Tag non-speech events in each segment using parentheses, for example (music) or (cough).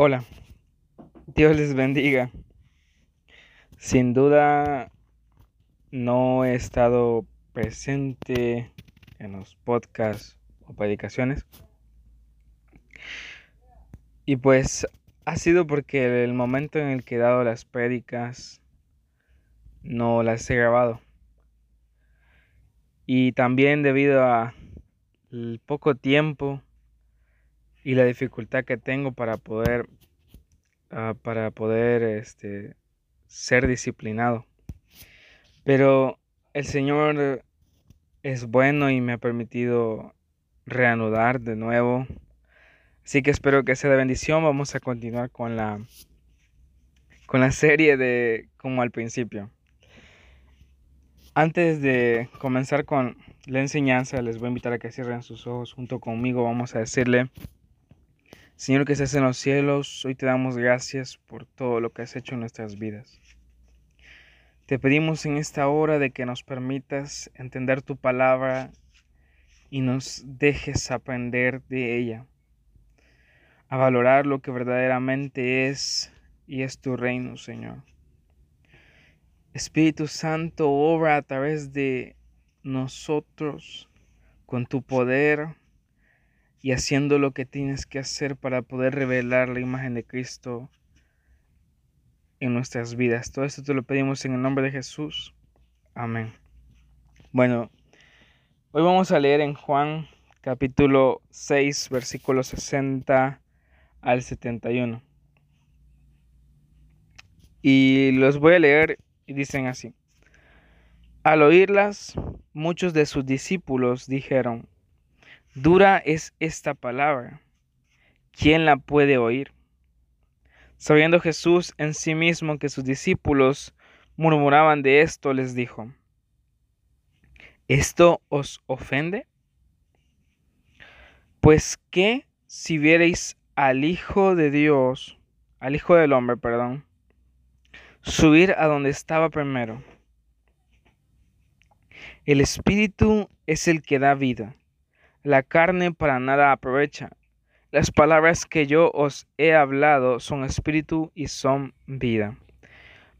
Hola, Dios les bendiga. Sin duda no he estado presente en los podcasts o predicaciones. Y pues ha sido porque el momento en el que he dado las prédicas no las he grabado. Y también debido a poco tiempo y la dificultad que tengo para poder uh, para poder este ser disciplinado. Pero el Señor es bueno y me ha permitido reanudar de nuevo. Así que espero que sea de bendición. Vamos a continuar con la con la serie de como al principio. Antes de comenzar con la enseñanza, les voy a invitar a que cierren sus ojos junto conmigo. Vamos a decirle Señor que estás en los cielos, hoy te damos gracias por todo lo que has hecho en nuestras vidas. Te pedimos en esta hora de que nos permitas entender tu palabra y nos dejes aprender de ella, a valorar lo que verdaderamente es y es tu reino, Señor. Espíritu Santo, obra a través de nosotros con tu poder y haciendo lo que tienes que hacer para poder revelar la imagen de Cristo en nuestras vidas. Todo esto te lo pedimos en el nombre de Jesús. Amén. Bueno, hoy vamos a leer en Juan capítulo 6, versículos 60 al 71. Y los voy a leer y dicen así. Al oírlas, muchos de sus discípulos dijeron, Dura es esta palabra. ¿Quién la puede oír? Sabiendo Jesús en sí mismo que sus discípulos murmuraban de esto, les dijo, ¿esto os ofende? Pues qué si vierais al Hijo de Dios, al Hijo del Hombre, perdón, subir a donde estaba primero. El Espíritu es el que da vida la carne para nada aprovecha. Las palabras que yo os he hablado son espíritu y son vida.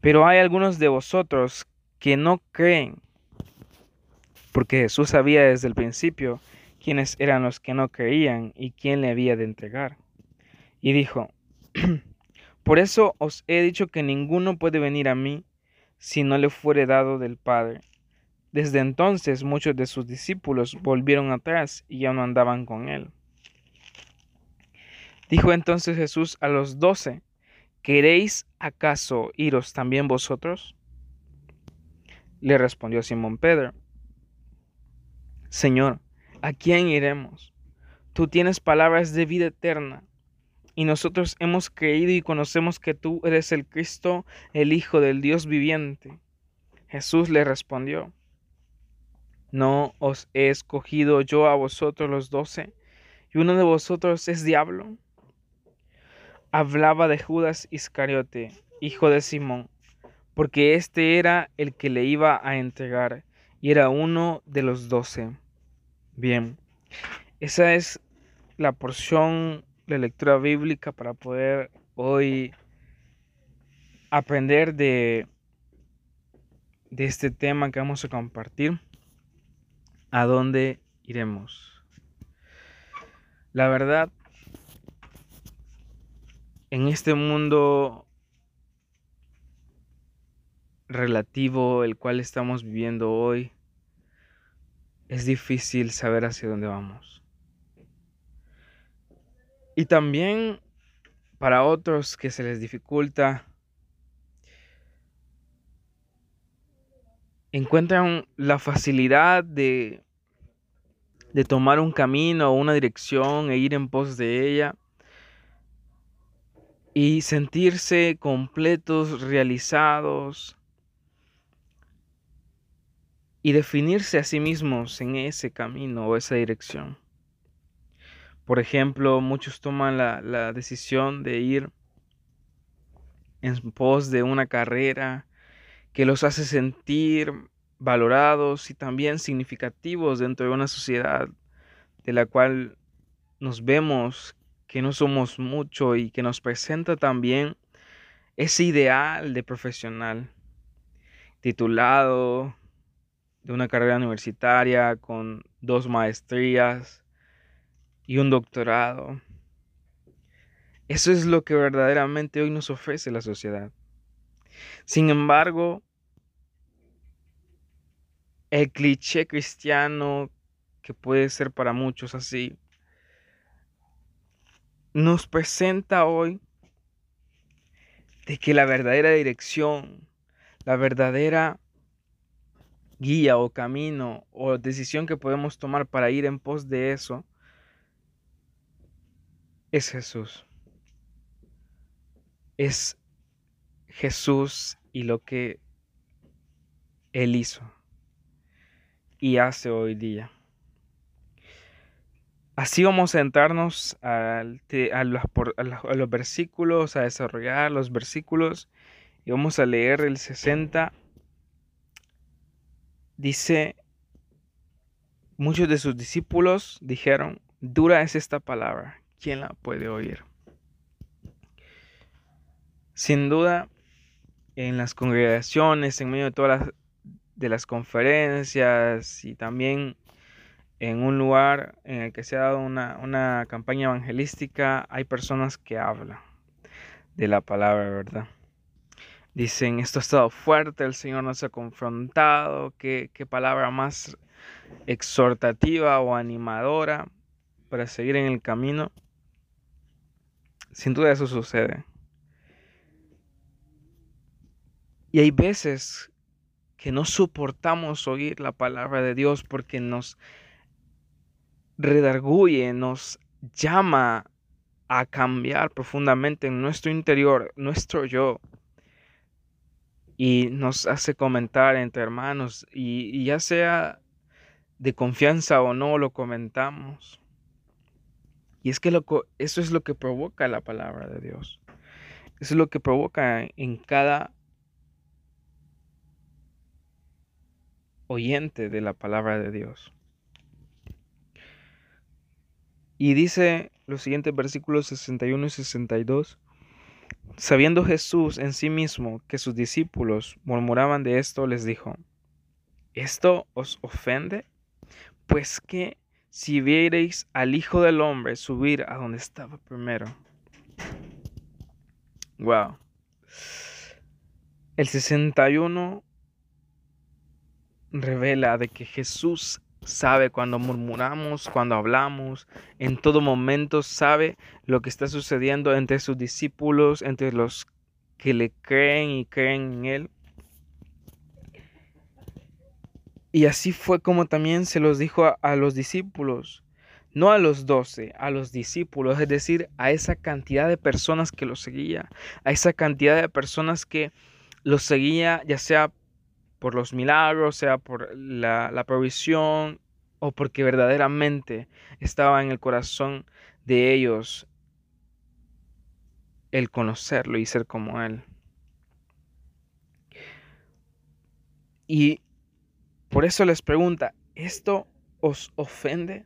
Pero hay algunos de vosotros que no creen, porque Jesús sabía desde el principio quiénes eran los que no creían y quién le había de entregar. Y dijo, (clears throat) Por eso os he dicho que ninguno puede venir a mí si no le fuere dado del Padre. Desde entonces muchos de sus discípulos volvieron atrás y ya no andaban con él. Dijo entonces Jesús a los doce, ¿queréis acaso iros también vosotros? Le respondió Simón Pedro, Señor, ¿a quién iremos? Tú tienes palabras de vida eterna, y nosotros hemos creído y conocemos que tú eres el Cristo, el Hijo del Dios viviente. Jesús le respondió, ¿No os he escogido yo a vosotros los doce? ¿Y uno de vosotros es diablo? Hablaba de Judas Iscariote, hijo de Simón, porque éste era el que le iba a entregar, y era uno de los doce. Bien, esa es la porción de lectura bíblica para poder hoy aprender de, de este tema que vamos a compartir. ¿A dónde iremos? La verdad, en este mundo relativo el cual estamos viviendo hoy, es difícil saber hacia dónde vamos. Y también para otros que se les dificulta encuentran la facilidad de, de tomar un camino o una dirección e ir en pos de ella y sentirse completos, realizados y definirse a sí mismos en ese camino o esa dirección. Por ejemplo, muchos toman la, la decisión de ir en pos de una carrera que los hace sentir valorados y también significativos dentro de una sociedad de la cual nos vemos que no somos mucho y que nos presenta también ese ideal de profesional titulado de una carrera universitaria con dos maestrías y un doctorado. Eso es lo que verdaderamente hoy nos ofrece la sociedad. Sin embargo, el cliché cristiano, que puede ser para muchos así, nos presenta hoy de que la verdadera dirección, la verdadera guía o camino o decisión que podemos tomar para ir en pos de eso es Jesús. Es Jesús y lo que Él hizo y hace hoy día. Así vamos a sentarnos a, los, versículos, a desarrollar los versículos y vamos a leer el 60. Dice, muchos de sus discípulos dijeron, dura es esta palabra, ¿quién la puede oír? Sin duda, en las congregaciones, en medio de todas las, de las conferencias y también en un lugar en el que se ha dado una, campaña evangelística, hay personas que hablan de la palabra, ¿verdad? Dicen, esto ha estado fuerte, el Señor nos ha confrontado, qué, qué palabra más exhortativa o animadora para seguir en el camino. Sin duda eso sucede. Y hay veces que no soportamos oír la palabra de Dios porque nos redarguye, nos llama a cambiar profundamente en nuestro interior, nuestro yo. Y nos hace comentar entre hermanos y, ya sea de confianza o no, lo comentamos. Y es que eso es lo que provoca la palabra de Dios. Eso es lo que provoca en cada oyente de la palabra de Dios. Y dice los siguientes versículos 61 y 62. Sabiendo Jesús en sí mismo que sus discípulos murmuraban de esto, les dijo, ¿esto os ofende? Pues que si viereis al Hijo del Hombre subir a donde estaba primero. Wow. El 61 revela de que Jesús sabe cuando murmuramos, cuando hablamos, en todo momento sabe lo que está sucediendo entre sus discípulos, entre los que le creen y creen en Él. Y así fue como también se los dijo a, los discípulos, no a los doce, a los discípulos, es decir, a esa cantidad de personas que lo seguía, a esa cantidad de personas que lo seguía, ya sea por los milagros, sea por la, provisión o porque verdaderamente estaba en el corazón de ellos el conocerlo y ser como Él. Y por eso les pregunta, ¿esto os ofende?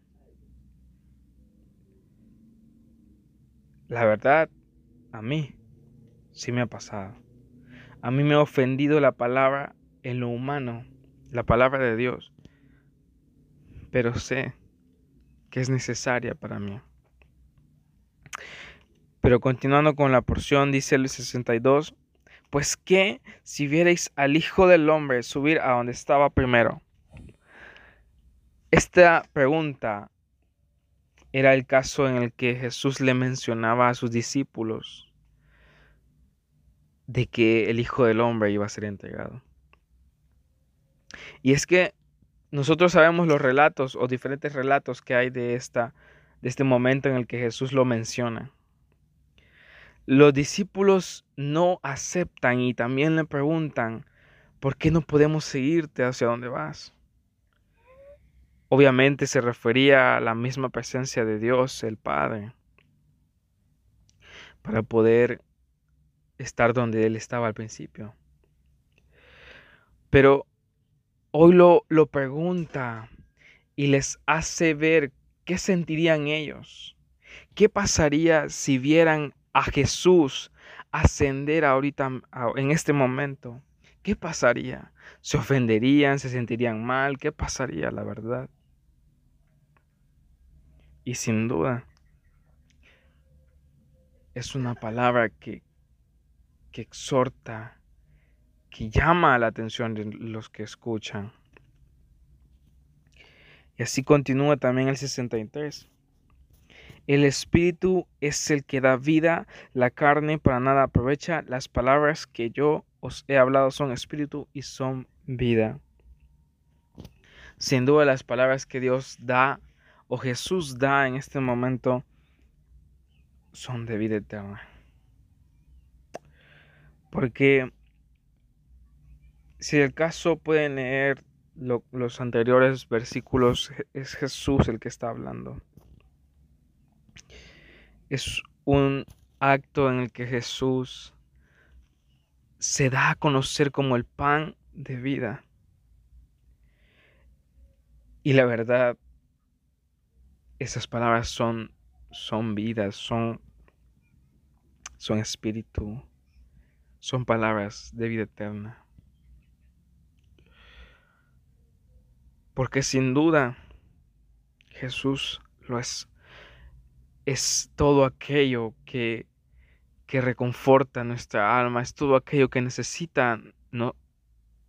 La verdad, a mí sí me ha pasado. A mí me ha ofendido la palabra en lo humano, la palabra de Dios, pero sé que es necesaria para mí. Pero continuando con la porción, dice el 62, pues que si vierais al Hijo del Hombre subir a donde estaba primero. Esta pregunta era el caso en el que Jesús le mencionaba a sus discípulos de que el Hijo del Hombre iba a ser entregado. Y es que nosotros sabemos los relatos o diferentes relatos que hay de, esta, de este momento en el que Jesús lo menciona. Los discípulos no aceptan y también le preguntan, ¿por qué no podemos seguirte hacia donde vas? Obviamente se refería a la misma presencia de Dios, el Padre, para poder estar donde Él estaba al principio. Pero hoy lo, lo pregunta y les hace ver qué sentirían ellos. ¿Qué pasaría si vieran a Jesús ascender ahorita en este momento? ¿Qué pasaría? ¿Se ofenderían? ¿Se sentirían mal? ¿Qué pasaría, la verdad? Y sin duda, es una palabra que, que exhorta, que llama la atención de los que escuchan. Y así continúa también el 63. El espíritu es el que da vida, la carne para nada aprovecha. Las palabras que yo os he hablado son espíritu y son vida. Sin duda las palabras que Dios da o Jesús da en este momento son de vida eterna. Porque si el caso pueden leer los anteriores versículos, es Jesús el que está hablando. Es un acto en el que Jesús se da a conocer como el pan de vida. Y la verdad, esas palabras son, son vidas, son, son espíritu, son palabras de vida eterna. Porque sin duda Jesús lo es. Es todo aquello que, que reconforta nuestra alma, es todo aquello que necesita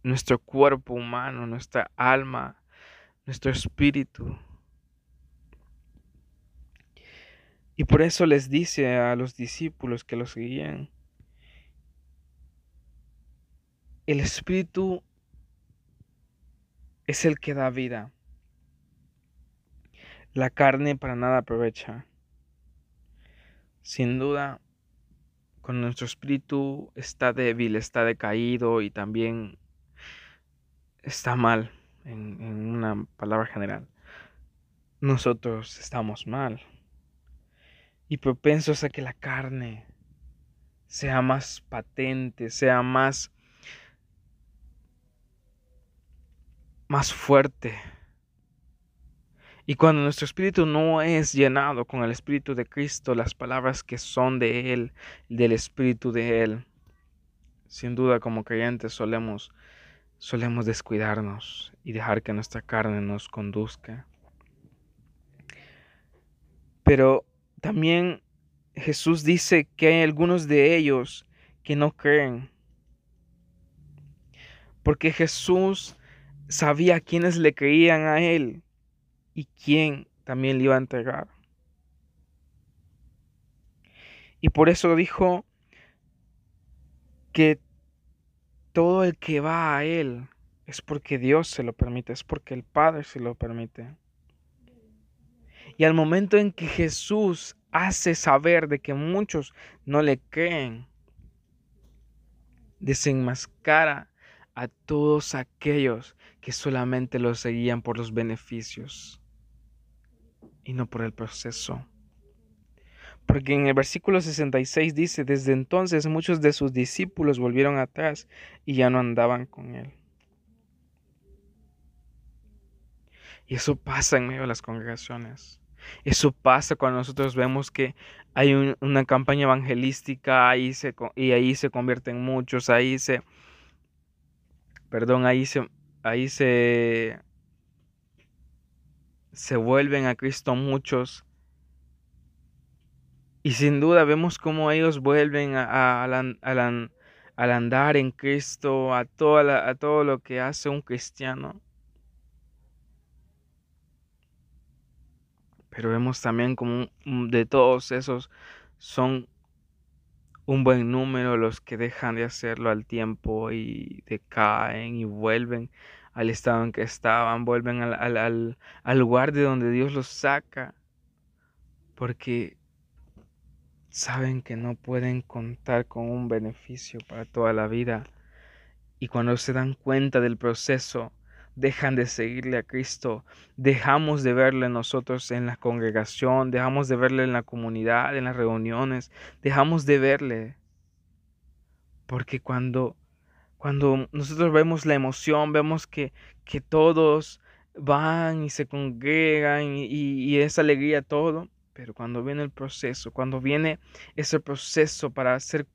nuestro cuerpo humano, nuestra alma, nuestro espíritu. Y por eso les dice a los discípulos que lo seguían, el espíritu es el que da vida. La carne para nada aprovecha. Sin duda, cuando nuestro espíritu está débil, está decaído y también está mal, en, en una palabra general, nosotros estamos mal y propensos a que la carne sea más patente, sea más más fuerte. Y cuando nuestro espíritu no es llenado con el espíritu de Cristo, las palabras que son de Él, del espíritu de Él, sin duda como creyentes solemos, solemos descuidarnos y dejar que nuestra carne nos conduzca. Pero también Jesús dice que hay algunos de ellos que no creen. Porque Jesús sabía quiénes le creían a él y quién también le iba a entregar. Y por eso dijo que todo el que va a él es porque Dios se lo permite, es porque el Padre se lo permite. Y al momento en que Jesús hace saber de que muchos no le creen, desenmascara a todos aquellos que solamente lo seguían por los beneficios y no por el proceso. Porque en el versículo 66 dice, desde entonces muchos de sus discípulos volvieron atrás y ya no andaban con él. Y eso pasa en medio de las congregaciones. Eso pasa cuando nosotros vemos que hay una campaña evangelística ahí se, y ahí se convierten muchos, ahí se, perdón, ahí se, ahí se, se vuelven a Cristo muchos. Y sin duda vemos cómo ellos vuelven a, al andar en Cristo, a, a todo lo que hace un cristiano. Pero vemos también como de todos esos son un buen número los que dejan de hacerlo al tiempo y decaen y vuelven al estado en que estaban, vuelven al, al, lugar de donde Dios los saca, porque saben que no pueden contar con un beneficio para toda la vida. Y cuando se dan cuenta del proceso, dejan de seguirle a Cristo, dejamos de verle nosotros en la congregación, dejamos de verle en la comunidad, en las reuniones, dejamos de verle. Porque cuando, cuando nosotros vemos la emoción, vemos que, que todos van y se congregan y, y, esa alegría todo, Pero cuando viene el proceso, cuando viene ese proceso para ser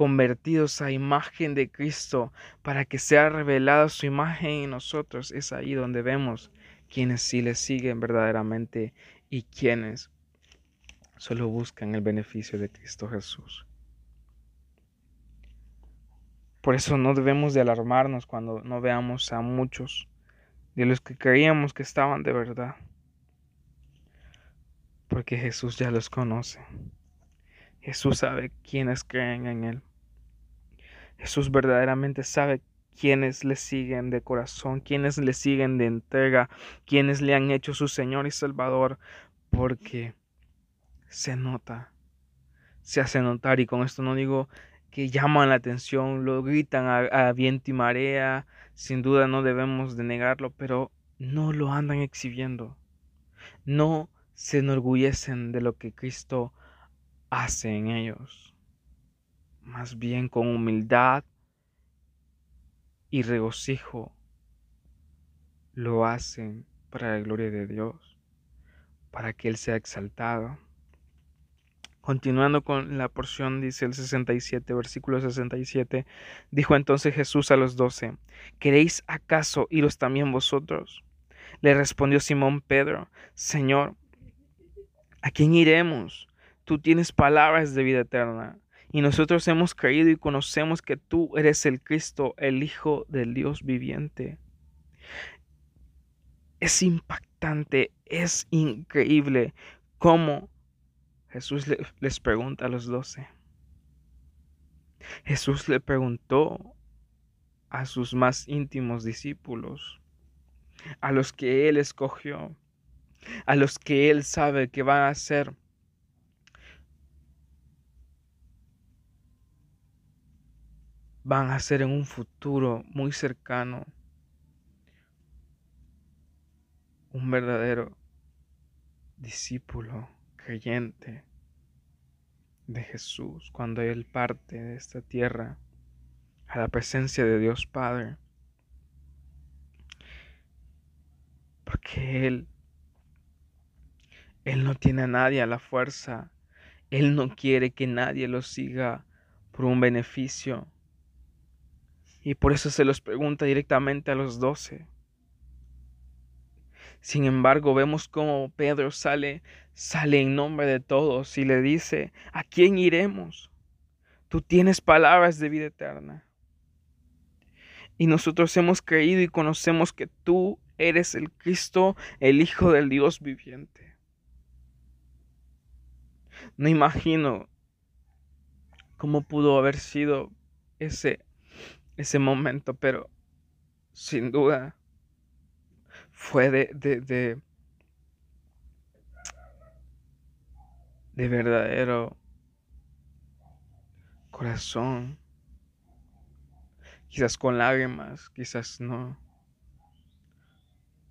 convertidos a imagen de Cristo, para que sea revelada su imagen en nosotros, es ahí donde vemos quienes sí le siguen verdaderamente y quienes solo buscan el beneficio de Cristo Jesús. Por eso no debemos de alarmarnos cuando no veamos a muchos de los que creíamos que estaban de verdad. Porque Jesús ya los conoce. Jesús sabe quiénes creen en Él. Jesús verdaderamente sabe quiénes le siguen de corazón, quiénes le siguen de entrega, quiénes le han hecho su Señor y Salvador, porque se nota, se hace notar, y con esto no digo que llaman la atención, lo gritan a, viento y marea, sin duda no debemos de negarlo, pero no lo andan exhibiendo, no se enorgullecen de lo que Cristo hace en ellos, más bien con humildad y regocijo lo hacen para la gloria de Dios, para que Él sea exaltado. Continuando con la porción, dice el 67, versículo 67, dijo entonces Jesús a los doce, ¿queréis acaso iros también vosotros? Le respondió Simón Pedro, Señor, ¿a quién iremos? Tú tienes palabras de vida eterna, y nosotros hemos creído y conocemos que tú eres el Cristo, el Hijo del Dios viviente. Es impactante, es increíble cómo Jesús les pregunta a los doce. Jesús le preguntó a sus más íntimos discípulos, a los que Él escogió, a los que Él sabe que van a ser van a ser en un futuro muy cercano un verdadero discípulo creyente de Jesús cuando Él parte de esta tierra a la presencia de Dios Padre. Porque Él, Él no tiene a nadie a la fuerza. Él no quiere que nadie lo siga por un beneficio. Y por eso se los pregunta directamente a los doce. Sin embargo, vemos cómo Pedro sale, sale en nombre de todos y le dice, ¿a quién iremos? Tú tienes palabras de vida eterna. Y nosotros hemos creído y conocemos que tú eres el Cristo, el Hijo del Dios viviente. No imagino cómo pudo haber sido ese, ese momento, pero sin duda fue de, de, de, de verdadero corazón. Quizás con lágrimas, quizás no.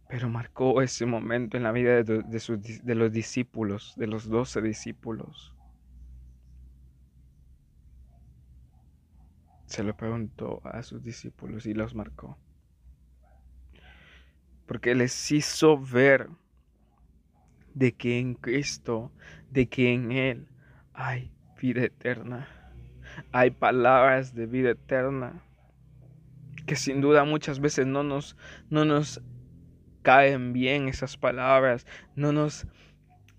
Pero marcó ese momento en la vida de, de, de los discípulos, de los doce discípulos. Se lo preguntó a sus discípulos y los marcó porque les hizo ver de que en Cristo, de que en Él hay vida eterna, hay palabras de vida eterna, que sin duda muchas veces no nos, no nos caen bien esas palabras, no nos,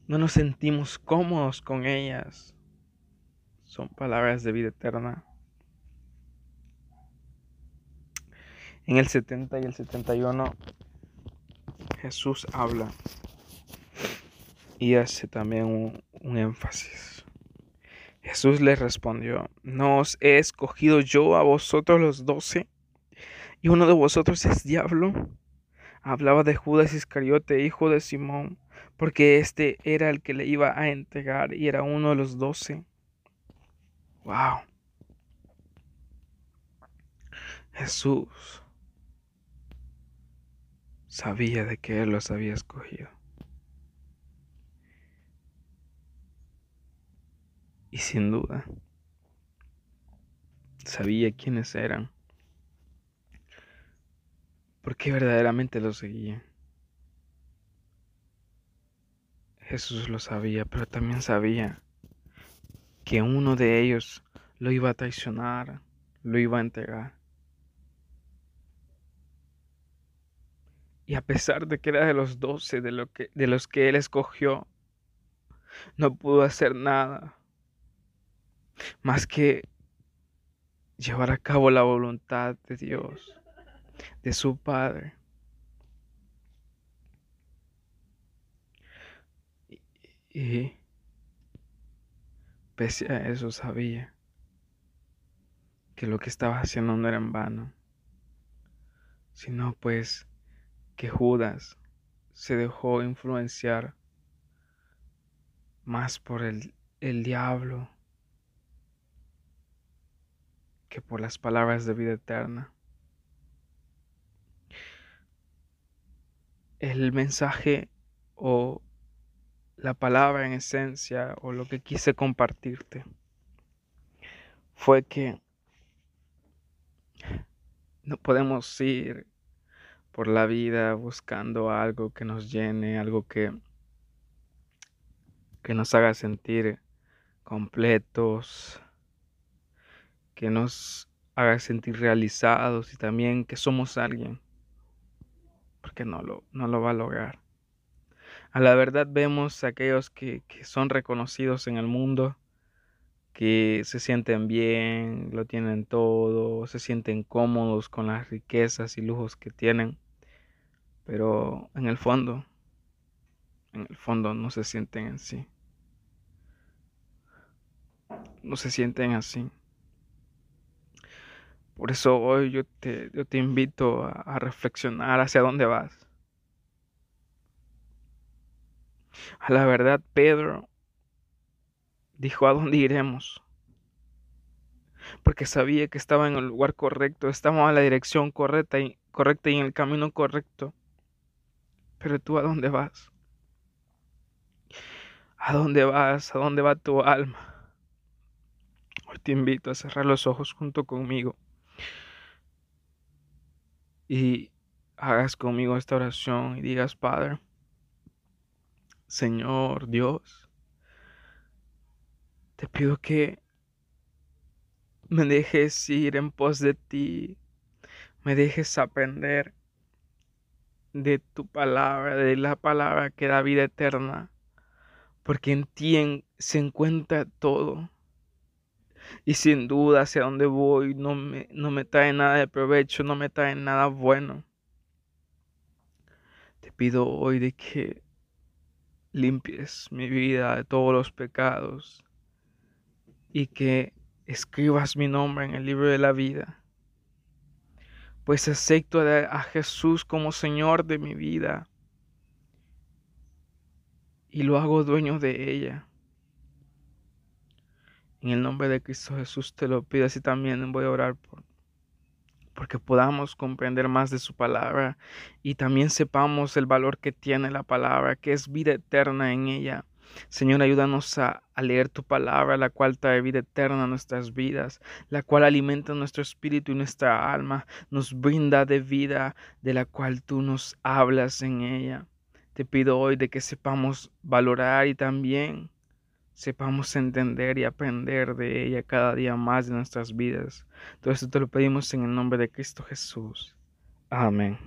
no nos sentimos cómodos con ellas. Son palabras de vida eterna. En el 70 y el 71 Jesús habla y hace también un, énfasis. Jesús les respondió, ¿no os he escogido yo a vosotros los doce? ¿Y uno de vosotros es diablo? Hablaba de Judas Iscariote, hijo de Simón, porque éste era el que le iba a entregar y era uno de los doce. ¡Wow! Jesús sabía de que Él los había escogido. Y sin duda, sabía quiénes eran. Porque verdaderamente los seguía. Jesús lo sabía, pero también sabía que uno de ellos lo iba a traicionar, lo iba a entregar. Y a pesar de que era de los doce de, lo que, de los que él escogió, no pudo hacer nada más que llevar a cabo la voluntad de Dios, de su Padre. Y pese a eso sabía que lo que estaba haciendo no era en vano, sino pues que Judas se dejó influenciar más por el, el diablo que por las palabras de vida eterna. El mensaje o la palabra en esencia o lo que quise compartirte fue que no podemos ir por la vida buscando algo que nos llene, algo que, que nos haga sentir completos, que nos haga sentir realizados y también que somos alguien, porque no lo, no lo va a lograr. A la verdad vemos a aquellos que, son reconocidos en el mundo, que se sienten bien, lo tienen todo, se sienten cómodos con las riquezas y lujos que tienen, pero en el fondo, en el fondo no se sienten en sí. No se sienten así. Por eso hoy yo te, yo te invito a reflexionar hacia dónde vas. A la verdad, Pedro dijo, ¿a dónde iremos? Porque sabía que estaba en el lugar correcto, estaba en la dirección correcta y, correcta y en el camino correcto. Pero tú, ¿a dónde vas? ¿A dónde vas? ¿A dónde va tu alma? Hoy te invito a cerrar los ojos junto conmigo y hagas conmigo esta oración y digas, Padre, Señor Dios, te pido que me dejes ir en pos de ti, me dejes aprender de tu palabra, de la palabra que da vida eterna, porque en ti se encuentra todo. Y sin duda hacia donde voy no me, no me trae nada de provecho, no me trae nada bueno. Te pido hoy de que limpies mi vida de todos los pecados y que escribas mi nombre en el libro de la vida. Pues acepto a Jesús como Señor de mi vida y lo hago dueño de ella. En el nombre de Cristo Jesús te lo pido así también voy a orar por porque podamos comprender más de su palabra y también sepamos el valor que tiene la palabra, que es vida eterna en ella. Señor, ayúdanos a, leer tu palabra, la cual trae vida eterna a nuestras vidas, la cual alimenta nuestro espíritu y nuestra alma, nos brinda de vida, de la cual tú nos hablas en ella. Te pido hoy de que sepamos valorar y también sepamos entender y aprender de ella cada día más de nuestras vidas. Todo esto te lo pedimos en el nombre de Cristo Jesús. Amén.